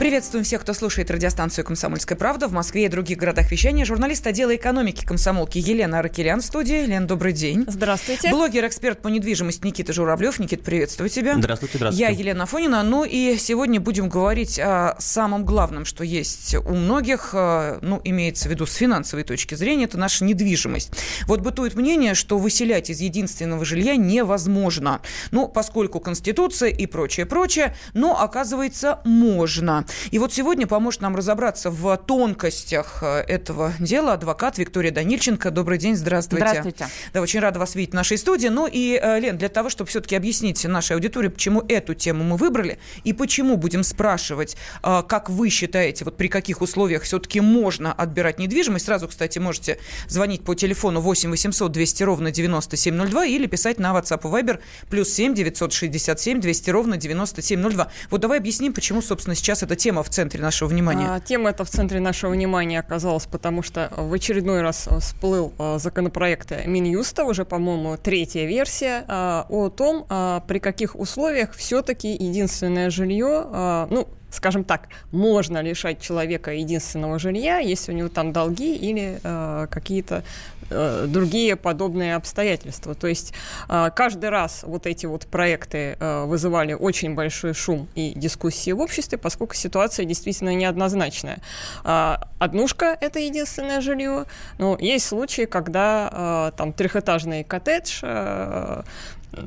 Приветствуем всех, кто слушает радиостанцию «Комсомольская правда» в Москве и других городах вещания. Журналист отдела экономики комсомолки Елена Аракелян в студии. Лен, добрый день. Здравствуйте. Блогер-эксперт по недвижимости Никита Журавлев. Никит, приветствую тебя. Здравствуйте, здравствуйте. Я Елена Афонина. Ну и сегодня будем говорить о самом главном, что есть у многих, э, ну, имеется в виду с финансовой точки зрения, это наша недвижимость. Вот бытует мнение, что выселять из единственного жилья невозможно. Ну, поскольку Конституция и прочее, прочее, но оказывается можно. И вот сегодня поможет нам разобраться в тонкостях э, этого дела адвокат Виктория Данильченко. Добрый день, здравствуйте. Здравствуйте. Да, очень рада вас видеть в нашей студии. Ну и, э, Лен, для того, чтобы все-таки объяснить нашей аудитории, почему эту тему мы выбрали и почему будем спрашивать, э, как вы считаете, вот при каких условиях все-таки можно отбирать недвижимость, сразу, кстати, можете звонить по телефону 8 800 200 ровно 9702 или писать на WhatsApp и Viber плюс 7 967 200 ровно 9702. Вот давай объясним, почему, собственно, сейчас эта тема в центре нашего внимания? А, тема эта в центре нашего внимания оказалась, потому что в очередной раз всплыл а, законопроект Минюста, уже, по-моему, третья версия, а, о том, а, при каких условиях все-таки единственное жилье, а, ну, скажем так, можно лишать человека единственного жилья, если у него там долги или э, какие-то э, другие подобные обстоятельства. То есть э, каждый раз вот эти вот проекты э, вызывали очень большой шум и дискуссии в обществе, поскольку ситуация действительно неоднозначная. Э, однушка – это единственное жилье, но есть случаи, когда э, там трехэтажный коттедж э,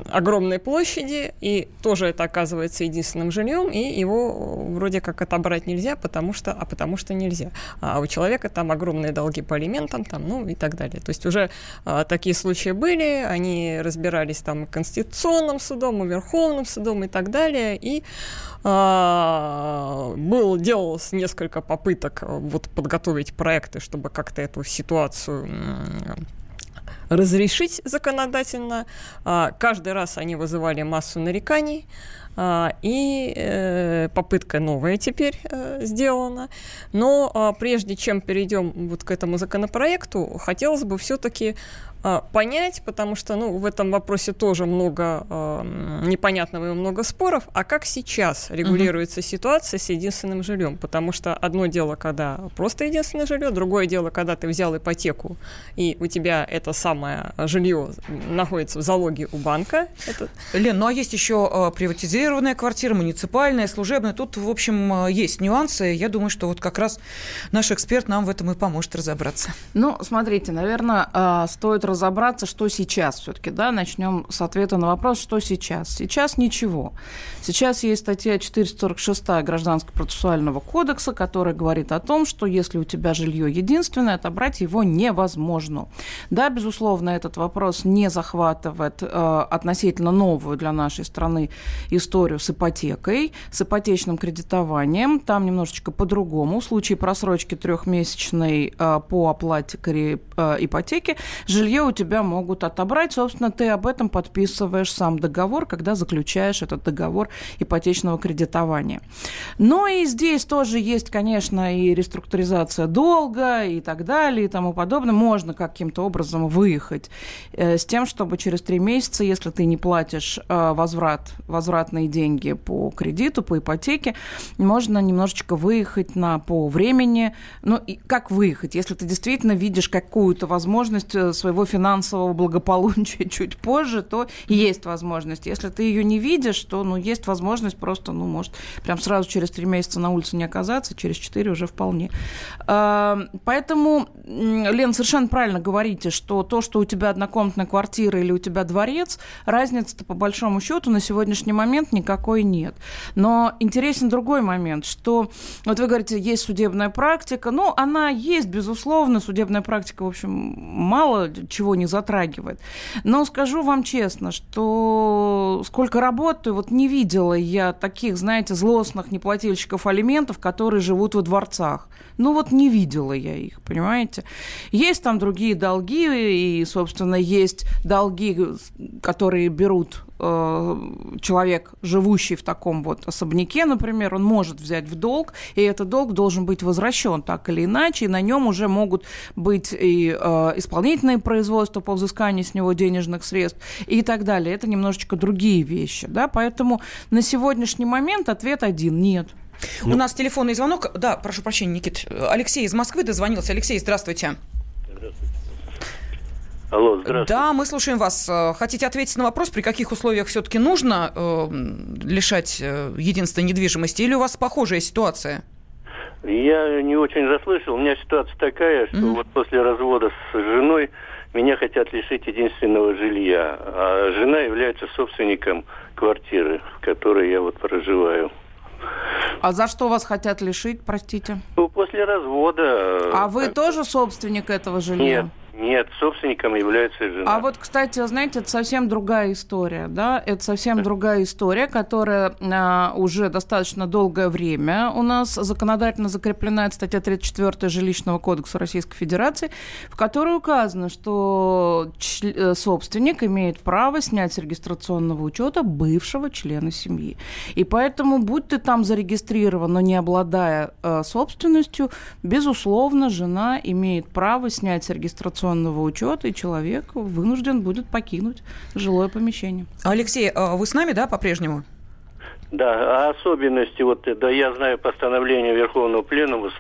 огромной площади, и тоже это оказывается единственным жильем, и его вроде как отобрать нельзя, потому что, а потому что нельзя. А у человека там огромные долги по алиментам, там, ну и так далее. То есть уже а, такие случаи были, они разбирались там Конституционным судом, и Верховным судом и так далее, и а, был, делалось несколько попыток вот подготовить проекты, чтобы как-то эту ситуацию разрешить законодательно. А, каждый раз они вызывали массу нареканий. А, и э, попытка новая теперь э, сделана. Но а, прежде чем перейдем вот к этому законопроекту, хотелось бы все-таки понять, потому что ну, в этом вопросе тоже много э, непонятного и много споров. А как сейчас регулируется угу. ситуация с единственным жильем? Потому что одно дело, когда просто единственное жилье, другое дело, когда ты взял ипотеку, и у тебя это самое жилье находится в залоге у банка. Это... Лен, ну а есть еще э, приватизированная квартира, муниципальная, служебная. Тут, в общем, э, есть нюансы. Я думаю, что вот как раз наш эксперт нам в этом и поможет разобраться. Ну, смотрите, наверное, э, стоит разобраться, что сейчас все-таки, да, начнем с ответа на вопрос, что сейчас. Сейчас ничего. Сейчас есть статья 446 Гражданского процессуального кодекса, которая говорит о том, что если у тебя жилье единственное, отобрать его невозможно. Да, безусловно, этот вопрос не захватывает э, относительно новую для нашей страны историю с ипотекой, с ипотечным кредитованием. Там немножечко по-другому. В случае просрочки трехмесячной э, по оплате э, ипотеки жилье у тебя могут отобрать. Собственно, ты об этом подписываешь сам договор, когда заключаешь этот договор ипотечного кредитования. Но и здесь тоже есть, конечно, и реструктуризация долга и так далее и тому подобное. Можно каким-то образом выехать э, с тем, чтобы через три месяца, если ты не платишь э, возврат, возвратные деньги по кредиту, по ипотеке, можно немножечко выехать на по времени. Ну, и как выехать? Если ты действительно видишь какую-то возможность э, своего финансового благополучия чуть позже, то есть возможность. Если ты ее не видишь, то ну, есть возможность просто, ну, может, прям сразу через три месяца на улице не оказаться, через четыре уже вполне. А, поэтому, Лен, совершенно правильно говорите, что то, что у тебя однокомнатная квартира или у тебя дворец, разницы-то по большому счету на сегодняшний момент никакой нет. Но интересен другой момент, что вот вы говорите, есть судебная практика, ну, она есть, безусловно, судебная практика, в общем, мало чего чего не затрагивает. Но скажу вам честно, что сколько работаю, вот не видела я таких, знаете, злостных неплательщиков алиментов, которые живут во дворцах. Ну вот не видела я их, понимаете? Есть там другие долги, долги, и, собственно, есть долги, которые берут э, человек, живущий в таком вот особняке, например, он может взять в долг, и этот долг должен быть возвращен так или иначе, и на нем уже могут быть и э, исполнительные производства по взысканию с него денежных средств и так далее. Это немножечко другие вещи, да, поэтому на сегодняшний момент ответ один – нет. Ну. У нас телефонный звонок. Да, прошу прощения, Никит. Алексей из Москвы дозвонился. Алексей, здравствуйте. Здравствуйте. Алло, здравствуйте. Да, мы слушаем вас. Хотите ответить на вопрос, при каких условиях все-таки нужно э, лишать э, единственной недвижимости, или у вас похожая ситуация? Я не очень расслышал. У меня ситуация такая, что mm-hmm. вот после развода с женой меня хотят лишить единственного жилья, а жена является собственником квартиры, в которой я вот проживаю. А за что вас хотят лишить, простите? Ну, после развода. А вы тоже собственник этого жилья? Нет. Нет, собственником является жена. А вот, кстати, знаете, это совсем другая история, да? Это совсем другая история, которая а, уже достаточно долгое время у нас законодательно закреплена. Это статья 34 Жилищного кодекса Российской Федерации, в которой указано, что э, собственник имеет право снять с регистрационного учета бывшего члена семьи. И поэтому, будь ты там зарегистрирован, но не обладая э, собственностью, безусловно, жена имеет право снять с регистрационного информационного учета, и человек вынужден будет покинуть жилое помещение. Алексей, а вы с нами, да, по-прежнему? Да, а особенности, вот, да, я знаю постановление Верховного Пленума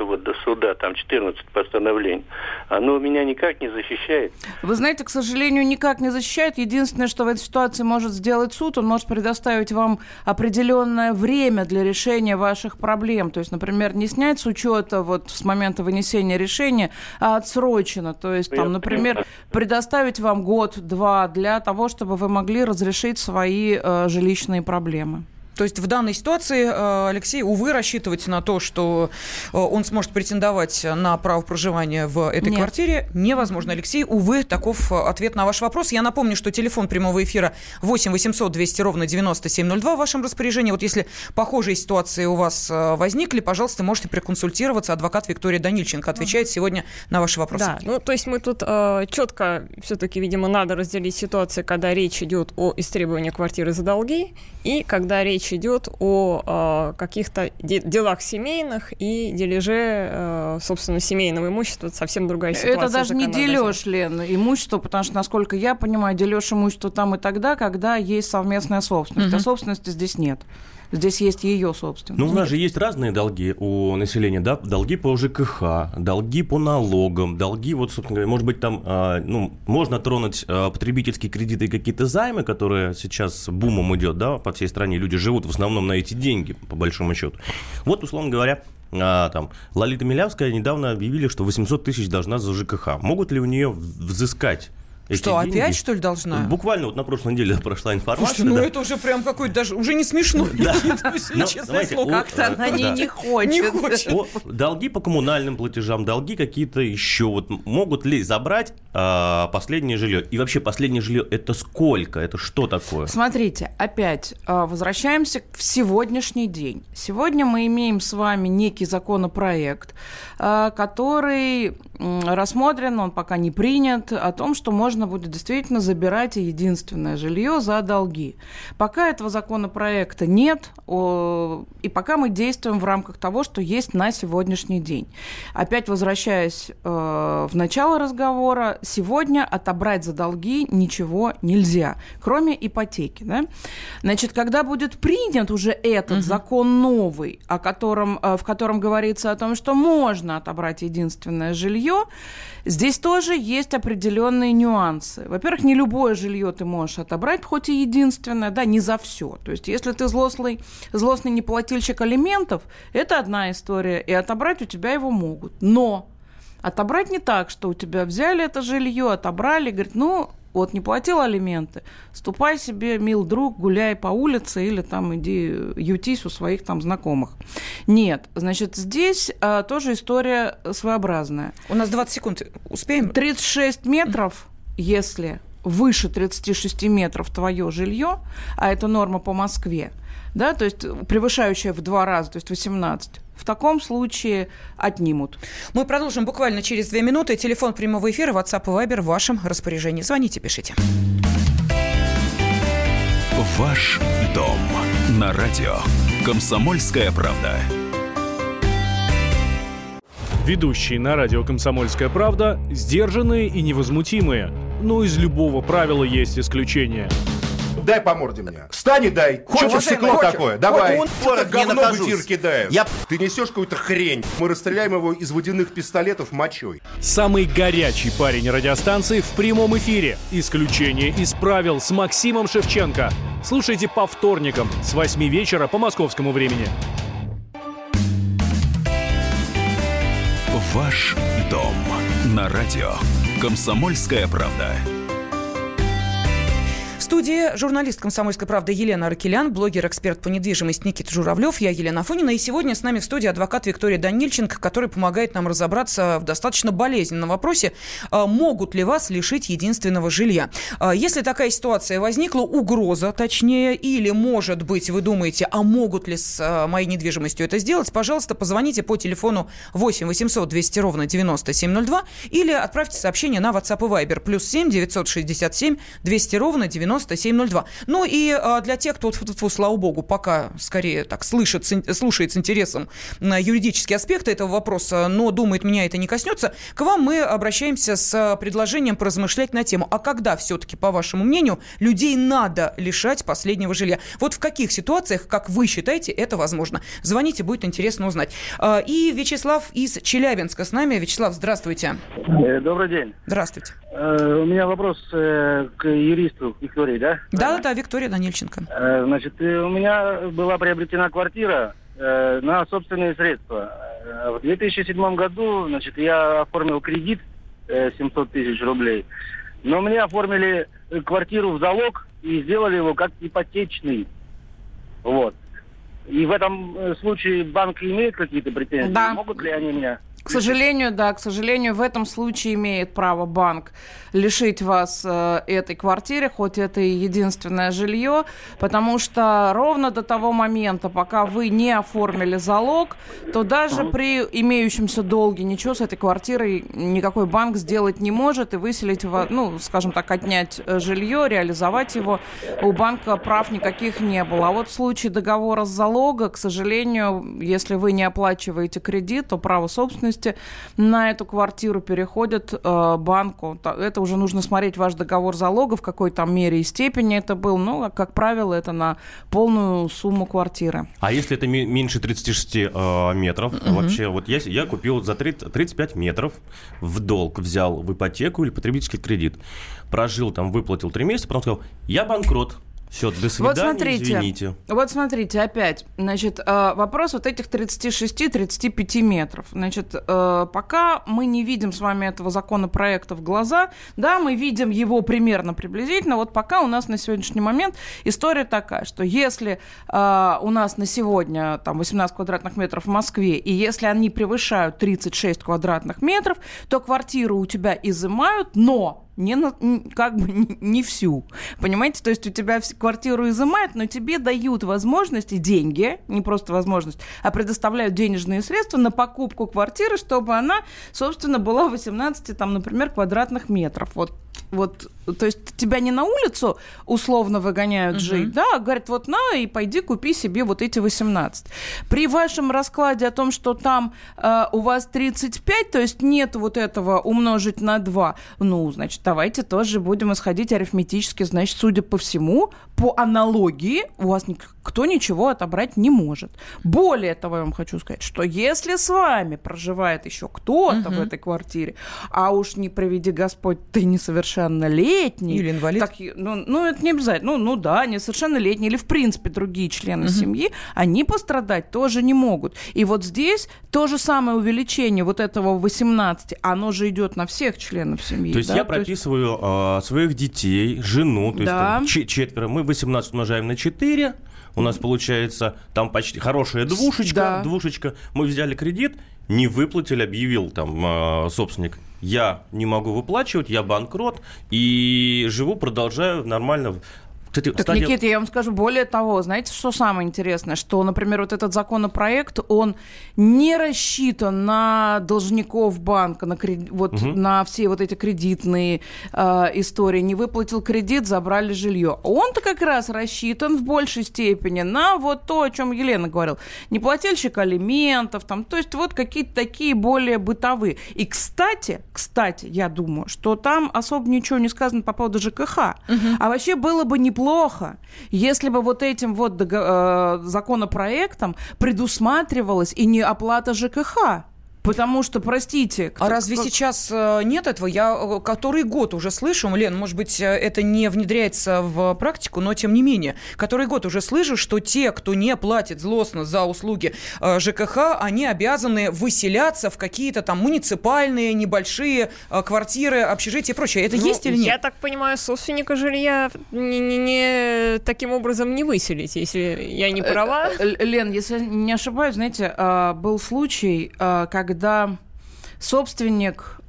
суда, там 14 постановлений, оно меня никак не защищает. Вы знаете, к сожалению, никак не защищает. Единственное, что в этой ситуации может сделать суд, он может предоставить вам определенное время для решения ваших проблем. То есть, например, не снять с учета вот с момента вынесения решения, а отсрочено. То есть, там, например, предоставить вам год-два для того, чтобы вы могли разрешить свои э, жилищные проблемы. То есть в данной ситуации, э, Алексей, увы, рассчитывать на то, что э, он сможет претендовать на право проживания в этой Нет. квартире, невозможно. Алексей, увы, таков э, ответ на ваш вопрос. Я напомню, что телефон прямого эфира 8 800 200 ровно 9702 в вашем распоряжении. Вот если похожие ситуации у вас возникли, пожалуйста, можете проконсультироваться. Адвокат Виктория Данильченко отвечает сегодня на ваши вопросы. Да, ну то есть мы тут э, четко все-таки, видимо, надо разделить ситуации, когда речь идет о истребовании квартиры за долги и когда речь речь идет о э, каких-то де- делах семейных и дележе, э, собственно, семейного имущества. Это совсем другая ситуация. Это даже не дележ, Лен, имущество, потому что, насколько я понимаю, дележ имущества там и тогда, когда есть совместная собственность. Угу. А собственности здесь нет. Здесь есть ее собственность. Ну, у нас же есть разные долги у населения, да? Долги по ЖКХ, долги по налогам, долги, вот, собственно говоря, может быть, там, а, ну, можно тронуть а, потребительские кредиты и какие-то займы, которые сейчас бумом идет, да, по всей стране. Люди живут в основном на эти деньги, по большому счету. Вот, условно говоря, а, там, Лолита Милявская недавно объявили, что 800 тысяч должна за ЖКХ. Могут ли у нее взыскать эти что, деньги. опять, что ли, должна? Буквально вот на прошлой неделе прошла информация. Слушайте, ну да. это уже прям какой-то даже, уже не смешно. Как-то она не хочет. Долги по коммунальным платежам, долги какие-то еще. Вот могут ли забрать а, последнее жилье? И вообще последнее жилье это сколько? Это что такое? Смотрите, опять а, возвращаемся в сегодняшний день. Сегодня мы имеем с вами некий законопроект, а, который рассмотрен, он пока не принят, о том, что можно будет действительно забирать единственное жилье за долги. Пока этого законопроекта нет, и пока мы действуем в рамках того, что есть на сегодняшний день. Опять возвращаясь э, в начало разговора, сегодня отобрать за долги ничего нельзя, кроме ипотеки. Да? Значит, когда будет принят уже этот угу. закон новый, о котором, э, в котором говорится о том, что можно отобрать единственное жилье, здесь тоже есть определенные нюансы. Во-первых, не любое жилье ты можешь отобрать, хоть и единственное, да, не за все. То есть, если ты злостный злостный неплательщик алиментов, это одна история, и отобрать у тебя его могут. Но отобрать не так, что у тебя взяли это жилье, отобрали, говорит, ну, вот не платил алименты, ступай себе, мил друг, гуляй по улице или там иди ютись у своих там знакомых. Нет, значит, здесь а, тоже история своеобразная. У нас 20 секунд, успеем? 36 метров, если выше 36 метров твое жилье, а это норма по Москве, да, то есть превышающая в два раза, то есть 18, в таком случае отнимут. Мы продолжим буквально через две минуты. Телефон прямого эфира, WhatsApp и Viber в вашем распоряжении. Звоните, пишите. Ваш дом на радио. Комсомольская правда. Ведущие на радио «Комсомольская правда» сдержанные и невозмутимые. Но из любого правила есть исключение. Дай по морде мне. Встань и дай. Хочешь стекло такое? Давай. Это говно в эфир кидаешь. Я... Ты несешь какую-то хрень. Мы расстреляем его из водяных пистолетов мочой. Самый горячий парень радиостанции в прямом эфире. Исключение из правил с Максимом Шевченко. Слушайте по вторникам с 8 вечера по московскому времени. Ваш дом на радио. Комсомольская правда. Студии журналист «Комсомольской правды» Елена Аркелян, блогер-эксперт по недвижимости Никита Журавлев, я Елена Афонина. И сегодня с нами в студии адвокат Виктория Данильченко, который помогает нам разобраться в достаточно болезненном вопросе, а, могут ли вас лишить единственного жилья. А, если такая ситуация возникла, угроза точнее, или, может быть, вы думаете, а могут ли с а, моей недвижимостью это сделать, пожалуйста, позвоните по телефону 8 800 200 ровно 9702 или отправьте сообщение на WhatsApp и Viber плюс 7 967 200 ровно 97 9702. Ну и а, для тех, кто, слава богу, пока скорее так слышит, слушает с интересом на юридические аспекты этого вопроса, но думает, меня это не коснется, к вам мы обращаемся с предложением поразмышлять на тему, а когда все-таки, по вашему мнению, людей надо лишать последнего жилья? Вот в каких ситуациях, как вы считаете, это возможно? Звоните, будет интересно узнать. А, и Вячеслав из Челябинска с нами. Вячеслав, здравствуйте. Э, добрый день. Здравствуйте. Э, у меня вопрос э, к юристу Виктории, да? Да, да, Виктория Данильченко. Э, значит, у меня была приобретена квартира на собственные средства. В 2007 году, значит, я оформил кредит 700 тысяч рублей, но мне оформили квартиру в залог и сделали его как ипотечный. Вот. И в этом случае банк имеет какие-то претензии? Да. Могут ли они меня к сожалению, да, к сожалению, в этом случае имеет право банк лишить вас э, этой квартиры, хоть это и единственное жилье, потому что ровно до того момента, пока вы не оформили залог, то даже при имеющемся долге ничего с этой квартирой никакой банк сделать не может и выселить, ну, скажем так, отнять э, жилье, реализовать его у банка прав никаких не было. А вот в случае договора с залога, к сожалению, если вы не оплачиваете кредит, то право собственности собственности на эту квартиру переходит э, банку. Это уже нужно смотреть ваш договор залога, в какой там мере и степени это был. Ну, как правило, это на полную сумму квартиры. А если это меньше 36 э, метров? Угу. Вообще, вот я, я купил за 30, 35 метров в долг, взял в ипотеку или потребительский кредит. Прожил там, выплатил 3 месяца, потом сказал, я банкрот, все, до свидания, вот смотрите, извините. Вот смотрите, опять, значит, э, вопрос вот этих 36-35 метров. Значит, э, пока мы не видим с вами этого законопроекта в глаза, да, мы видим его примерно приблизительно, вот пока у нас на сегодняшний момент история такая, что если э, у нас на сегодня там 18 квадратных метров в Москве, и если они превышают 36 квадратных метров, то квартиру у тебя изымают, но не на, как бы не всю. Понимаете? То есть у тебя квартиру изымают, но тебе дают возможность и деньги, не просто возможность, а предоставляют денежные средства на покупку квартиры, чтобы она, собственно, была 18, там, например, квадратных метров. Вот вот, то есть тебя не на улицу условно выгоняют угу. жить, да, а говорят, вот на и пойди купи себе вот эти 18. При вашем раскладе о том, что там э, у вас 35, то есть нет вот этого умножить на 2, ну, значит, давайте тоже будем исходить арифметически, значит, судя по всему, по аналогии у вас никто ничего отобрать не может. Более того, я вам хочу сказать, что если с вами проживает еще кто-то угу. в этой квартире, а уж не проведи Господь, ты несовершеннолетний. Или инвалид. Так, ну, ну, это не обязательно. Ну, ну да, несовершеннолетний или, в принципе, другие члены угу. семьи, они пострадать тоже не могут. И вот здесь то же самое увеличение вот этого 18, оно же идет на всех членов семьи. То есть да? я прописываю есть... э, своих детей, жену, то да. есть четверо. Мы 18 умножаем на 4, у нас получается там почти хорошая двушечка, да. двушечка. Мы взяли кредит, не выплатили, объявил там э, собственник. Я не могу выплачивать, я банкрот и живу, продолжаю нормально Кстати, так, стадия... Никита, я вам скажу более того, знаете, что самое интересное, что, например, вот этот законопроект, он не рассчитан на должников банка, на, кред... вот, угу. на все вот эти кредитные э, истории. Не выплатил кредит, забрали жилье. Он-то как раз рассчитан в большей степени на вот то, о чем Елена говорила. Неплательщик алиментов, там, то есть вот какие-то такие более бытовые. И, кстати, кстати, я думаю, что там особо ничего не сказано по поводу ЖКХ. Угу. А вообще было бы неплохо плохо, если бы вот этим вот э, законопроектом предусматривалась и не оплата ЖКХ. Потому что, простите... Кто, а разве как... сейчас э, нет этого? Я э, который год уже слышу, Лен, может быть, э, это не внедряется в практику, но тем не менее, который год уже слышу, что те, кто не платит злостно за услуги ЖКХ, они обязаны выселяться в какие-то там муниципальные небольшие квартиры, общежития и прочее. Это ну, есть или нет? Я так понимаю, собственника жилья не, не, не таким образом не выселить, если я не права. Лен, если не ошибаюсь, знаете, был случай, когда когда собственник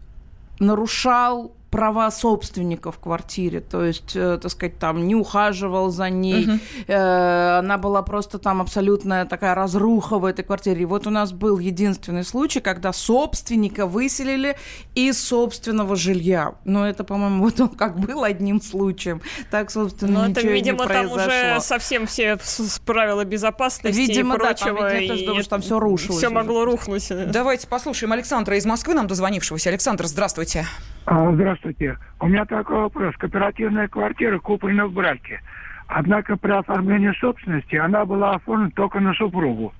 нарушал права собственника в квартире, то есть, э, так сказать, там не ухаживал за ней, угу. э, она была просто там абсолютная такая разруха в этой квартире. И вот у нас был единственный случай, когда собственника выселили из собственного жилья. Но это, по-моему, вот он как был одним случаем. Так, собственно, Но ничего это, видимо, не произошло. там уже совсем все с правила безопасности видимо, и прочего. Да, там, я тоже думаю, что там все рушилось. Все могло рухнуть. Давайте послушаем Александра из Москвы, нам дозвонившегося. Александр, здравствуйте. А, здравствуйте. У меня такой вопрос. Кооперативная квартира куплена в браке. Однако при оформлении собственности она была оформлена только на супругу.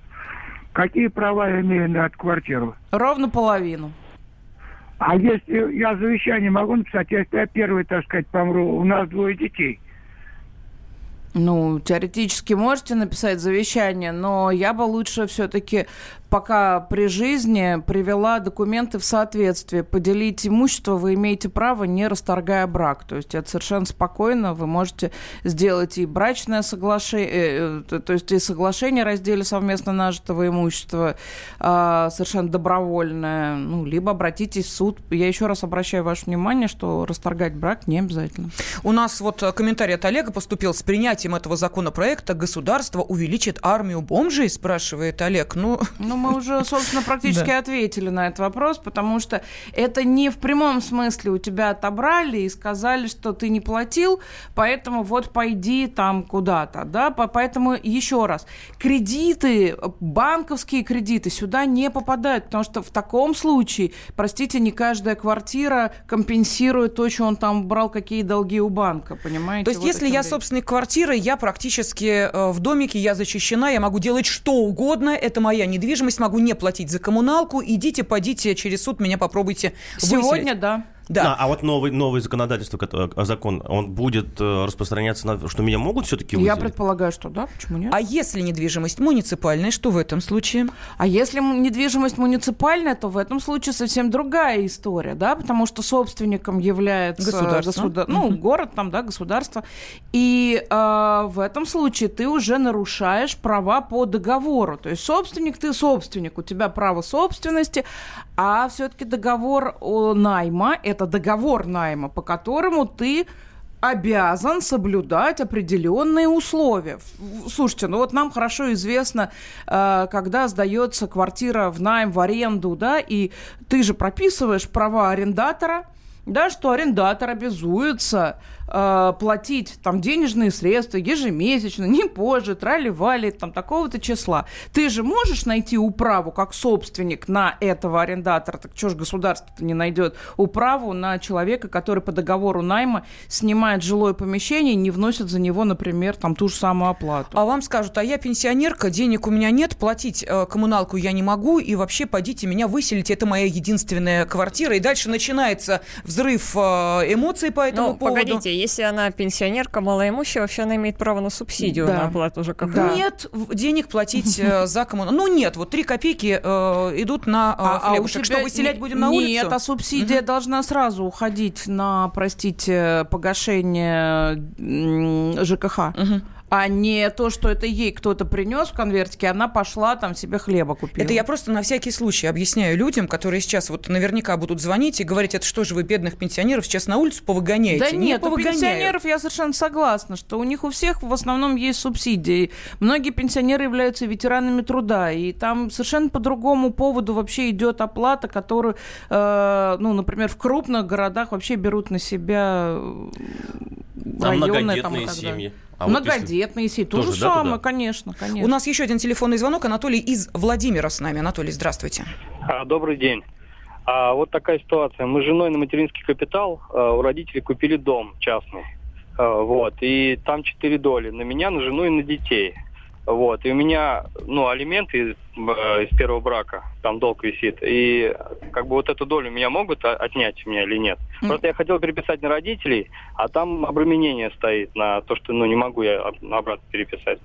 Какие права я имею на эту квартиру? Ровно половину. А если я завещание могу написать, если я первый, так сказать, помру, у нас двое детей. Ну, теоретически можете написать завещание, но я бы лучше все-таки пока при жизни привела документы в соответствие. Поделить имущество вы имеете право, не расторгая брак. То есть это совершенно спокойно. Вы можете сделать и брачное соглашение, э, э, то есть и соглашение о разделе совместно нажитого имущества а, совершенно добровольное. Ну, либо обратитесь в суд. Я еще раз обращаю ваше внимание, что расторгать брак не обязательно. У нас вот комментарий от Олега поступил. С принятием этого законопроекта государство увеличит армию бомжей, спрашивает Олег. Ну, ну мы уже, собственно, практически ответили на этот вопрос, потому что это не в прямом смысле у тебя отобрали и сказали, что ты не платил, поэтому вот пойди там куда-то, да, поэтому еще раз, кредиты, банковские кредиты сюда не попадают, потому что в таком случае, простите, не каждая квартира компенсирует то, что он там брал, какие долги у банка, понимаете? То есть, вот если я собственник квартиры, я практически э, в домике, я защищена, я могу делать что угодно, это моя недвижимость, недвижимость, могу не платить за коммуналку, идите, подите через суд, меня попробуйте Сегодня, выселить. да. Да. А, а вот новый, новый законодательство, э, закон, он будет э, распространяться на... Что меня могут все-таки выселить? Я предполагаю, что да. Почему нет? А если недвижимость муниципальная, что в этом случае? А если недвижимость муниципальная, то в этом случае совсем другая история, да, потому что собственником является государство, государ... ну, город там, да, государство. И э, в этом случае ты уже нарушаешь права по договору. То есть собственник ты собственник, у тебя право собственности, а все-таки договор о найма – это договор найма, по которому ты обязан соблюдать определенные условия. Слушайте, ну вот нам хорошо известно, э, когда сдается квартира в найм, в аренду, да, и ты же прописываешь права арендатора, да, что арендатор обязуется э, платить там денежные средства ежемесячно, не позже, трали-вали, там такого-то числа. Ты же можешь найти управу как собственник на этого арендатора, так что ж государство-то не найдет управу на человека, который по договору найма снимает жилое помещение и не вносит за него, например, там ту же самую оплату. А вам скажут, а я пенсионерка, денег у меня нет, платить э, коммуналку я не могу, и вообще пойдите меня выселить, это моя единственная квартира. И дальше начинается взрыв э, эмоций по этому ну, поводу. Погодите, если она пенсионерка, малоимущая, вообще она имеет право на субсидию да. на оплату ЖКХ. Да. Нет денег платить э, за коммуналку. Ну, нет, вот три копейки э, идут на э, а, хлебушек. А что, выселять будем на улицу? Нет, а субсидия угу. должна сразу уходить на, простите, погашение ЖКХ. Угу. А не то, что это ей кто-то принес в конвертике, она пошла там себе хлеба купила. Это я просто на всякий случай объясняю людям, которые сейчас вот наверняка будут звонить и говорить, это что же вы бедных пенсионеров сейчас на улицу повыгоняете? Да нет, не у пенсионеров я совершенно согласна, что у них у всех в основном есть субсидии. Многие пенсионеры являются ветеранами труда, и там совершенно по другому поводу вообще идет оплата, которую, э, ну, например, в крупных городах вообще берут на себя там районные там, семьи. А Многодетные вот семьи. То же да, самое, туда? конечно, конечно. У нас еще один телефонный звонок. Анатолий из Владимира с нами. Анатолий, здравствуйте. А, добрый день. А, вот такая ситуация. Мы с женой на материнский капитал а, у родителей купили дом частный. А, вот. И там четыре доли. На меня, на жену и на детей. Вот. И у меня, ну, алименты из, э, из первого брака, там долг висит. И как бы вот эту долю меня могут отнять у меня или нет? Mm. Просто я хотел переписать на родителей, а там обременение стоит на то, что, ну, не могу я обратно переписать.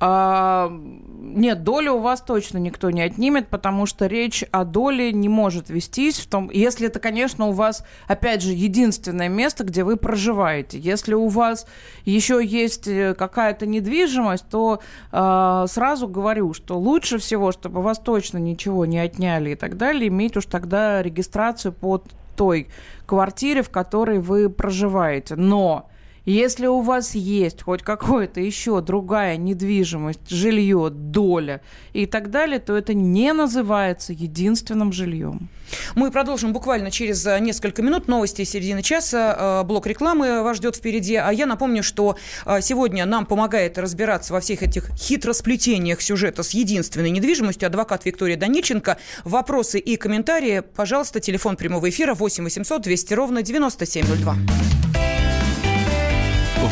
А, нет, долю у вас точно никто не отнимет, потому что речь о доле не может вестись в том, если это, конечно, у вас, опять же, единственное место, где вы проживаете. Если у вас еще есть э, какая-то недвижимость, то э, сразу говорю, что лучше всего, чтобы вас точно ничего не отняли и так далее, иметь уж тогда регистрацию под той квартире, в которой вы проживаете. Но если у вас есть хоть какая-то еще другая недвижимость, жилье, доля и так далее, то это не называется единственным жильем. Мы продолжим буквально через э, несколько минут. Новости середины часа. Э, блок рекламы вас ждет впереди. А я напомню, что э, сегодня нам помогает разбираться во всех этих хитросплетениях сюжета с единственной недвижимостью адвокат Виктория Данильченко. Вопросы и комментарии, пожалуйста, телефон прямого эфира 8 800 200 ровно 9702.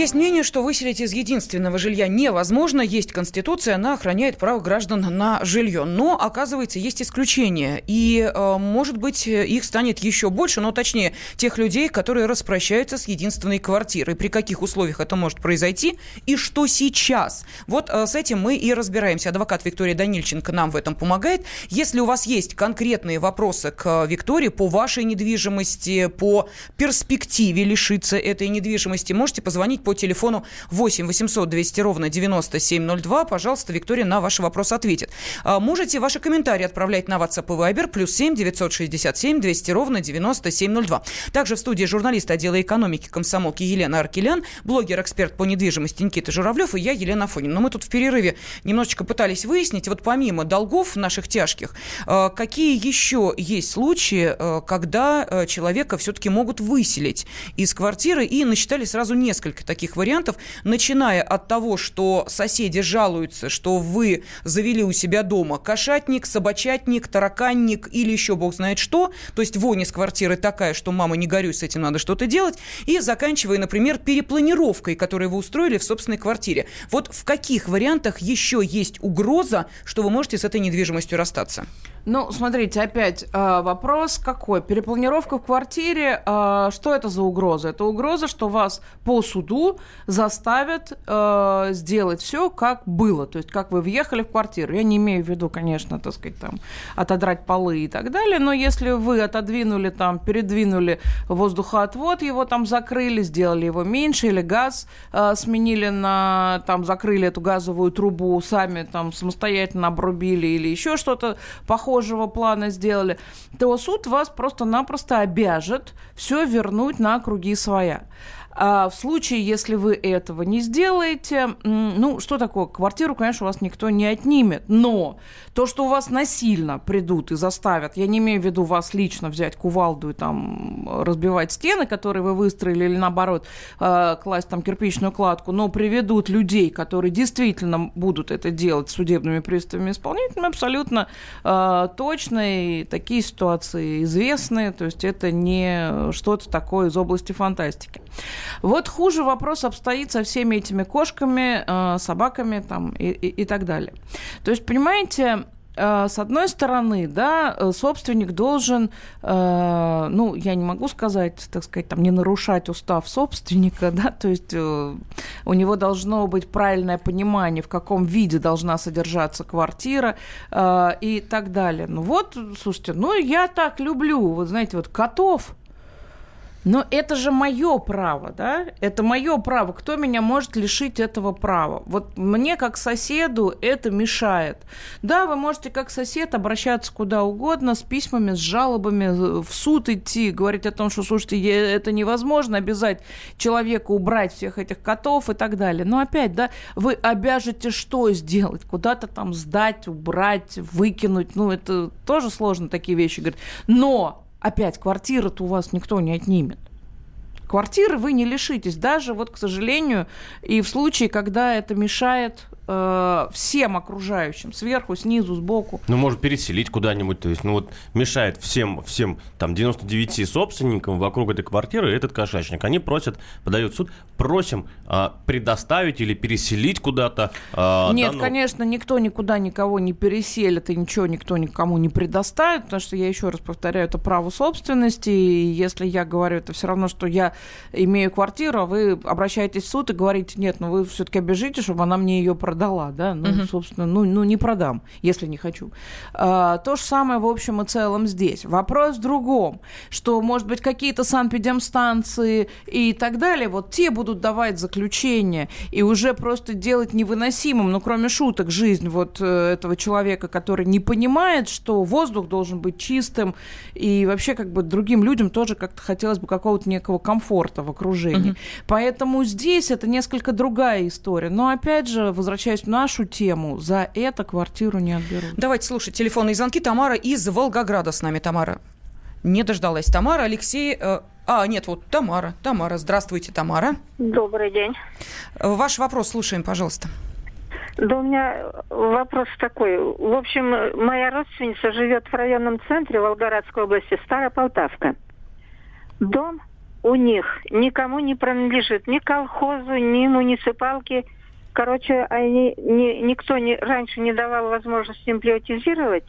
Есть мнение, что выселить из единственного жилья невозможно. Есть Конституция, она охраняет право граждан на жилье. Но, оказывается, есть исключения. И, э, может быть, их станет еще больше, но точнее, тех людей, которые распрощаются с единственной квартирой. При каких условиях это может произойти и что сейчас. Вот э, с этим мы и разбираемся. Адвокат Виктория Данильченко нам в этом помогает. Если у вас есть конкретные вопросы к Виктории по вашей недвижимости, по перспективе лишиться этой недвижимости, можете позвонить по телефону 8 800 200 ровно 9702. Пожалуйста, Виктория на ваши вопросы ответит. А, можете ваши комментарии отправлять на WhatsApp и Viber плюс 7 967 200 ровно 9702. Также в студии журналист отдела экономики комсомолки Елена Аркелян, блогер-эксперт по недвижимости Никита Журавлев и я, Елена Фонин. Но мы тут в перерыве немножечко пытались выяснить, вот помимо долгов наших тяжких, а, какие еще есть случаи, а, когда человека все-таки могут выселить из квартиры и насчитали сразу несколько таких вариантов, начиная от того, что соседи жалуются, что вы завели у себя дома кошатник, собачатник, тараканник или еще бог знает что, то есть вонь из квартиры такая, что мама не горюй, с этим надо что-то делать, и заканчивая, например, перепланировкой, которую вы устроили в собственной квартире. Вот в каких вариантах еще есть угроза, что вы можете с этой недвижимостью расстаться? Ну, смотрите, опять э, вопрос какой? Перепланировка в квартире, э, что это за угроза? Это угроза, что вас по суду заставят э, сделать все, как было, то есть как вы въехали в квартиру. Я не имею в виду, конечно, так сказать, там, отодрать полы и так далее, но если вы отодвинули там, передвинули воздухоотвод, его там закрыли, сделали его меньше, или газ э, сменили на, там, закрыли эту газовую трубу, сами там самостоятельно обрубили или еще что-то похожее, похожего плана сделали, то суд вас просто-напросто обяжет все вернуть на круги своя. А в случае, если вы этого не сделаете, ну, что такое? Квартиру, конечно, у вас никто не отнимет. Но то, что у вас насильно придут и заставят, я не имею в виду вас лично взять кувалду и там разбивать стены, которые вы выстроили, или наоборот, э, класть там кирпичную кладку, но приведут людей, которые действительно будут это делать судебными приставами исполнителями, абсолютно э, точно. И такие ситуации известны. То есть это не что-то такое из области фантастики. Вот хуже вопрос обстоит со всеми этими кошками, э, собаками там, и, и, и так далее. То есть, понимаете, э, с одной стороны, да, э, собственник должен, ну, я не могу сказать, так сказать, там, не нарушать устав собственника, да, то есть у него должно быть правильное понимание, в каком виде должна содержаться квартира и так далее. Ну вот, слушайте, ну я так люблю, вот знаете, вот котов, но это же мое право, да? Это мое право. Кто меня может лишить этого права? Вот мне, как соседу, это мешает. Да, вы можете, как сосед, обращаться куда угодно с письмами, с жалобами, в суд идти, говорить о том, что, слушайте, это невозможно, обязать человека убрать всех этих котов и так далее. Но опять, да, вы обяжете что сделать? Куда-то там сдать, убрать, выкинуть. Ну, это тоже сложно такие вещи говорить. Но опять, квартиры-то у вас никто не отнимет. Квартиры вы не лишитесь, даже вот, к сожалению, и в случае, когда это мешает э, всем окружающим, сверху, снизу, сбоку. Ну, может, переселить куда-нибудь, то есть, ну, вот мешает всем, всем, там, 99 собственникам вокруг этой квартиры этот кошачник. Они просят, подают в суд, просим э, предоставить или переселить куда-то. Э, Нет, данную... конечно, никто никуда никого не переселит и ничего никто никому не предоставит, потому что я еще раз повторяю, это право собственности, и если я говорю, это все равно, что я имею квартиру, а вы обращаетесь в суд и говорите, нет, ну вы все-таки обижите, чтобы она мне ее продала продала, да, ну, угу. собственно, ну, ну, не продам, если не хочу. А, то же самое, в общем и целом, здесь. Вопрос в другом, что, может быть, какие-то санэпидемстанции и так далее, вот те будут давать заключение и уже просто делать невыносимым, ну, кроме шуток, жизнь вот э, этого человека, который не понимает, что воздух должен быть чистым, и вообще, как бы, другим людям тоже как-то хотелось бы какого-то некого комфорта в окружении. Угу. Поэтому здесь это несколько другая история. Но, опять же, возвращаясь возвращаясь в нашу тему, за это квартиру не отберут. Давайте слушать телефонные звонки. Тамара из Волгограда с нами. Тамара. Не дождалась Тамара. Алексей... Э, а, нет, вот Тамара. Тамара, здравствуйте, Тамара. Добрый день. Ваш вопрос слушаем, пожалуйста. Да у меня вопрос такой. В общем, моя родственница живет в районном центре Волгоградской области, Старая Полтавка. Дом у них никому не принадлежит, ни колхозу, ни муниципалке – Короче, они, не, никто не, раньше не давал возможности им приватизировать,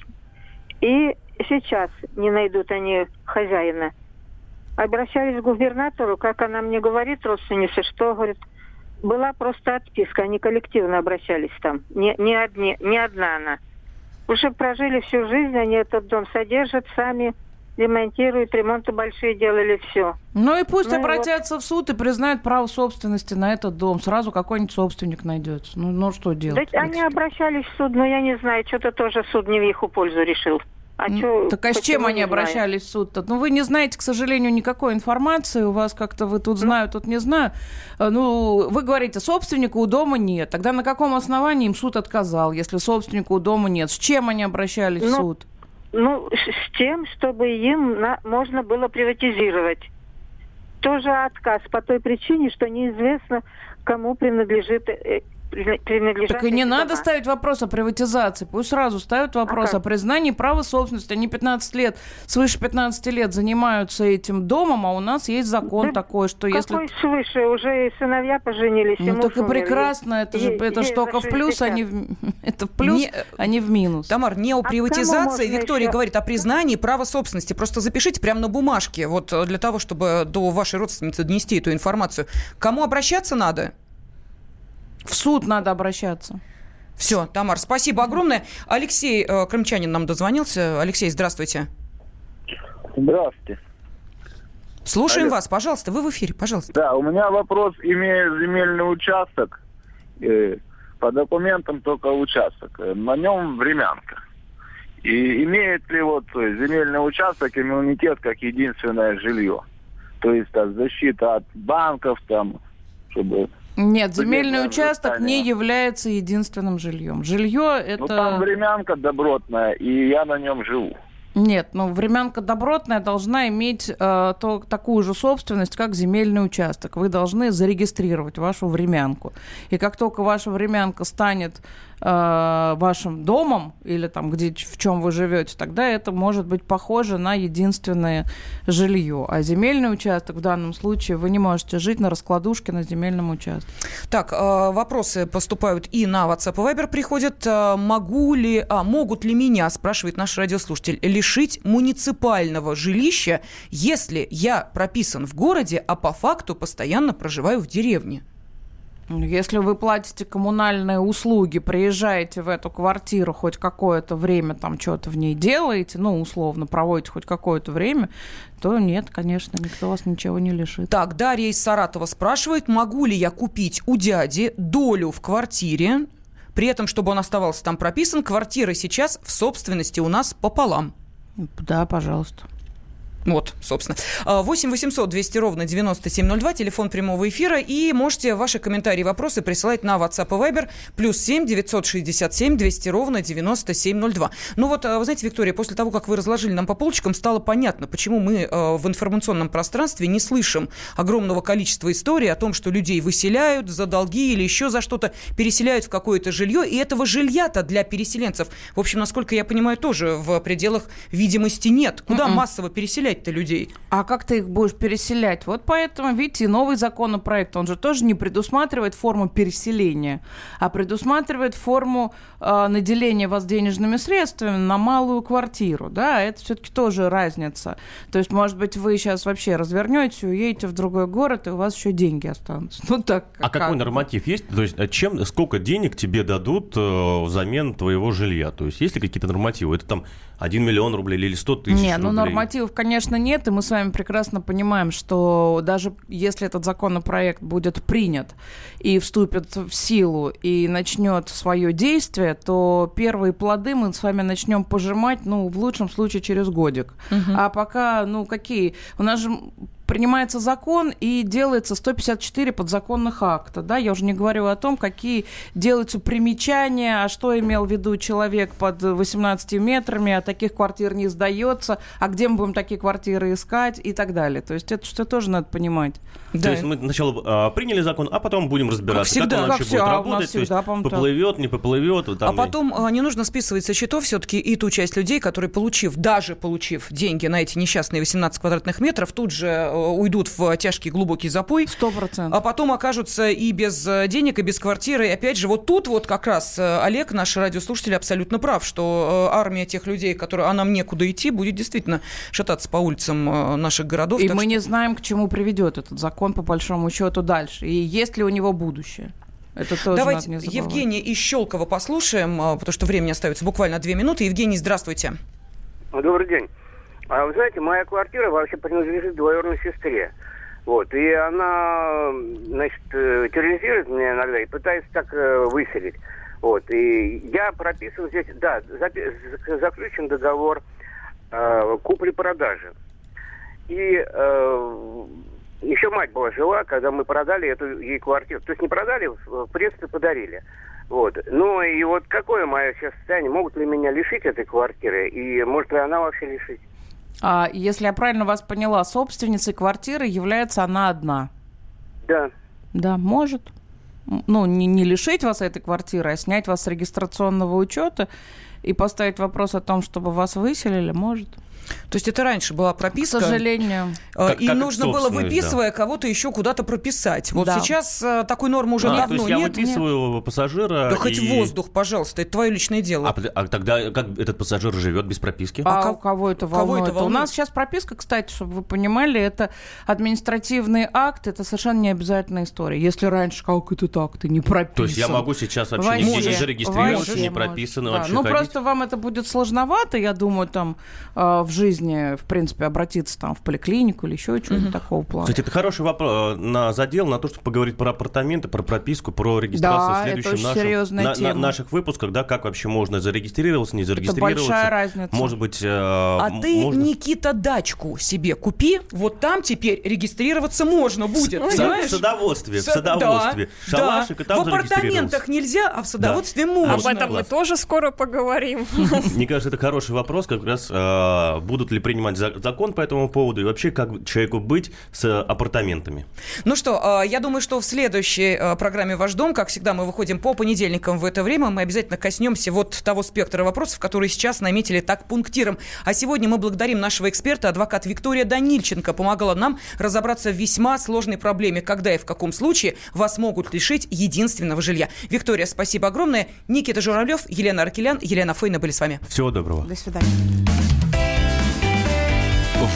и сейчас не найдут они хозяина. Обращались к губернатору, как она мне говорит, родственница, что, говорит, была просто отписка, они коллективно обращались там, не, не, одни, не одна она. Уже прожили всю жизнь, они этот дом содержат сами, ремонтируют, ремонты большие делали, все. Ну и пусть ну, обратятся вот. в суд и признают право собственности на этот дом. Сразу какой-нибудь собственник найдется. Ну, ну что делать? Да, они обращались в суд, но я не знаю, что-то тоже суд не в их пользу решил. А ну, чё, так а с чем они обращались в суд-то? Ну, вы не знаете, к сожалению, никакой информации. У вас как-то вы тут ну. знаю, тут не знаю. А, ну, вы говорите, собственника у дома нет. Тогда на каком основании им суд отказал, если собственника у дома нет? С чем они обращались ну, в суд? Ну, с тем, чтобы им на, можно было приватизировать. Тоже отказ по той причине, что неизвестно, кому принадлежит э, принадлежат. Так и не надо ставить вопрос о приватизации. Пусть сразу ставят вопрос а о признании права собственности. Они 15 лет, свыше 15 лет занимаются этим домом, а у нас есть закон да такой, что какой если... Какой свыше? Уже и сыновья поженились, Ну, так и прекрасно. Это же это ж только в плюс, а не в... Это в плюс, не... а не в минус. Тамар, не о а приватизации. А Виктория еще... говорит о признании права собственности. Просто запишите прямо на бумажке, вот для того, чтобы до вашей родственницы донести эту информацию. Кому обращаться надо? В суд надо обращаться. Все, Тамар, спасибо огромное. Алексей э, Крымчанин нам дозвонился. Алексей, здравствуйте. Здравствуйте. Слушаем Алло. вас, пожалуйста, вы в эфире, пожалуйста. Да, у меня вопрос, имея земельный участок, э, по документам только участок, э, на нем времянка. И имеет ли вот земельный участок иммунитет как единственное жилье? То есть а, защита от банков, там, чтобы нет, земельный участок не является единственным жильем. Жилье это... Ну, там времянка добротная, и я на нем живу. Нет, ну времянка добротная должна иметь э, то, такую же собственность, как земельный участок. Вы должны зарегистрировать вашу времянку. И как только ваша времянка станет э, вашим домом или там, где, в чем вы живете, тогда это может быть похоже на единственное жилье. А земельный участок в данном случае вы не можете жить на раскладушке на земельном участке. Так, э, вопросы поступают и на WhatsApp и Viber приходят. Э, могу ли, а, могут ли меня, спрашивает наш радиослушатель, лишить муниципального жилища, если я прописан в городе, а по факту постоянно проживаю в деревне? Если вы платите коммунальные услуги, приезжаете в эту квартиру хоть какое-то время, там что-то в ней делаете, ну, условно, проводите хоть какое-то время, то нет, конечно, никто вас ничего не лишит. Так, Дарья из Саратова спрашивает, могу ли я купить у дяди долю в квартире, при этом, чтобы он оставался там прописан, квартира сейчас в собственности у нас пополам. Да, пожалуйста. Вот, собственно. 8 800 200 ровно 9702, телефон прямого эфира. И можете ваши комментарии и вопросы присылать на WhatsApp и Viber. Плюс 7 967 200 ровно 9702. Ну вот, а, вы знаете, Виктория, после того, как вы разложили нам по полочкам, стало понятно, почему мы а, в информационном пространстве не слышим огромного количества историй о том, что людей выселяют за долги или еще за что-то, переселяют в какое-то жилье. И этого жилья-то для переселенцев, в общем, насколько я понимаю, тоже в пределах видимости нет. Куда Mm-mm. массово переселять? Переселять-то людей? А как ты их будешь переселять? Вот поэтому, видите, новый законопроект, он же тоже не предусматривает форму переселения, а предусматривает форму э, наделения вас денежными средствами на малую квартиру. Да, это все-таки тоже разница. То есть, может быть, вы сейчас вообще развернете, уедете в другой город, и у вас еще деньги останутся. Ну так. А как? какой норматив есть? То есть, а чем, сколько денег тебе дадут э, взамен твоего жилья? То есть, есть ли какие-то нормативы? Это там 1 миллион рублей или 100 тысяч Нет, ну нормативов, конечно, нет, и мы с вами прекрасно понимаем, что даже если этот законопроект будет принят и вступит в силу и начнет свое действие, то первые плоды мы с вами начнем пожимать, ну, в лучшем случае, через годик. Угу. А пока, ну, какие? У нас же принимается закон и делается 154 подзаконных акта. Да? Я уже не говорю о том, какие делаются примечания, а что имел в виду человек под 18 метрами, а таких квартир не сдается, а где мы будем такие квартиры искать и так далее. То есть это что тоже надо понимать. Да. То есть мы сначала а, приняли закон, а потом будем разбираться, как, всегда. как он вообще будет работать. Всегда, то есть поплывет, не поплывет. Там а потом а, не нужно списывать со счетов все-таки и ту часть людей, которые, получив, даже получив деньги на эти несчастные 18 квадратных метров, тут же э, уйдут в тяжкий глубокий запой. Сто процентов. А потом окажутся и без э, денег, и без квартиры. И опять же, вот тут вот как раз э, Олег, наш радиослушатель, абсолютно прав, что армия тех людей, которые, а нам некуда идти, будет действительно шататься по улицам наших городов. И мы что... не знаем, к чему приведет этот закон, по большому счету дальше? И есть ли у него будущее? Это тоже Давайте надо не Евгения из Щелкова послушаем, потому что времени остается буквально две минуты. Евгений, здравствуйте. Добрый день. А вы знаете, моя квартира вообще принадлежит двоюродной сестре. Вот, и она, значит, э, терроризирует меня иногда и пытается так э, выселить. Вот, и я прописан здесь, да, заключен договор э, купли-продажи. И еще мать была жива, когда мы продали эту ей квартиру. То есть не продали, в принципе, подарили. Вот. Ну и вот какое мое сейчас состояние? Могут ли меня лишить этой квартиры? И может ли она вообще лишить? А, если я правильно вас поняла, собственницей квартиры является она одна? Да. Да, может. Ну, не, не лишить вас этой квартиры, а снять вас с регистрационного учета и поставить вопрос о том, чтобы вас выселили, может. То есть это раньше была прописка. К сожалению. Как, и как нужно было, выписывая, да. кого-то еще куда-то прописать. Вот да. сейчас э, такой нормы уже а, давно то есть я нет. выписываю нет. пассажира. Да и... хоть воздух, пожалуйста, это твое личное дело. А, а тогда как этот пассажир живет без прописки? А, а кого это волнует? Кого это волнует? У нас сейчас прописка, кстати, чтобы вы понимали, это административный акт, это совершенно не обязательная история. Если раньше как это так, ты не прописан. То есть я могу сейчас вообще, вообще нигде не зарегистрироваться, не прописано да. вообще Ну ходить? просто вам это будет сложновато, я думаю, там э, в жизни в принципе, обратиться там в поликлинику или еще что-нибудь угу. такого плана. Кстати, это хороший вопрос э, на задел, на то, чтобы поговорить про апартаменты, про прописку, про регистрацию да, в следующем это серьезная на, тема. на, наших выпусках, да, как вообще можно зарегистрироваться, не зарегистрироваться. Это большая разница. Может быть, э, А ты, можно... Никита, дачку себе купи, вот там теперь регистрироваться можно будет, в, понимаешь? В садоводстве, в садоводстве. Да, Шалашик, да. и там В апартаментах нельзя, а в садоводстве да. можно. Об этом мы тоже скоро поговорим. Мне кажется, это хороший вопрос, как раз э, будут ли принимать закон по этому поводу и вообще как человеку быть с апартаментами. Ну что, э, я думаю, что в следующей э, программе «Ваш дом», как всегда, мы выходим по понедельникам в это время, мы обязательно коснемся вот того спектра вопросов, которые сейчас наметили так пунктиром. А сегодня мы благодарим нашего эксперта, адвокат Виктория Данильченко, помогала нам разобраться в весьма сложной проблеме, когда и в каком случае вас могут лишить единственного жилья. Виктория, спасибо огромное. Никита Журавлев, Елена Аркелян, Елена Фойна были с вами. Всего доброго. До свидания.